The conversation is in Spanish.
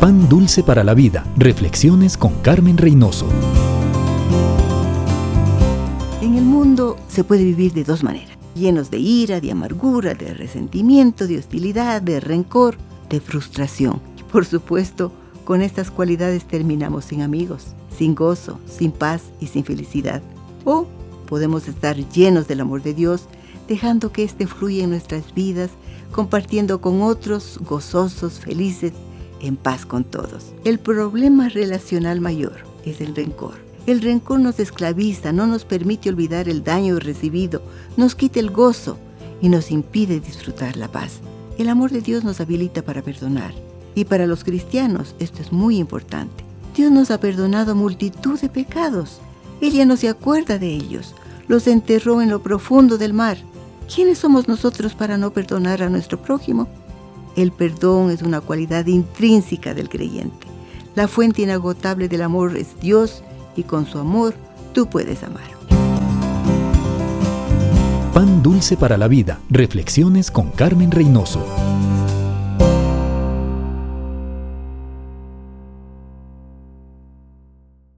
Pan Dulce para la Vida. Reflexiones con Carmen Reynoso. En el mundo se puede vivir de dos maneras, llenos de ira, de amargura, de resentimiento, de hostilidad, de rencor, de frustración. Por supuesto, con estas cualidades terminamos sin amigos, sin gozo, sin paz y sin felicidad. O podemos estar llenos del amor de Dios, dejando que éste fluya en nuestras vidas, compartiendo con otros gozosos, felices en paz con todos. El problema relacional mayor es el rencor. El rencor nos esclaviza, no nos permite olvidar el daño recibido, nos quita el gozo y nos impide disfrutar la paz. El amor de Dios nos habilita para perdonar. Y para los cristianos esto es muy importante. Dios nos ha perdonado multitud de pecados. Ella no se acuerda de ellos. Los enterró en lo profundo del mar. ¿Quiénes somos nosotros para no perdonar a nuestro prójimo? El perdón es una cualidad intrínseca del creyente. La fuente inagotable del amor es Dios y con su amor tú puedes amar. Pan dulce para la vida. Reflexiones con Carmen Reynoso.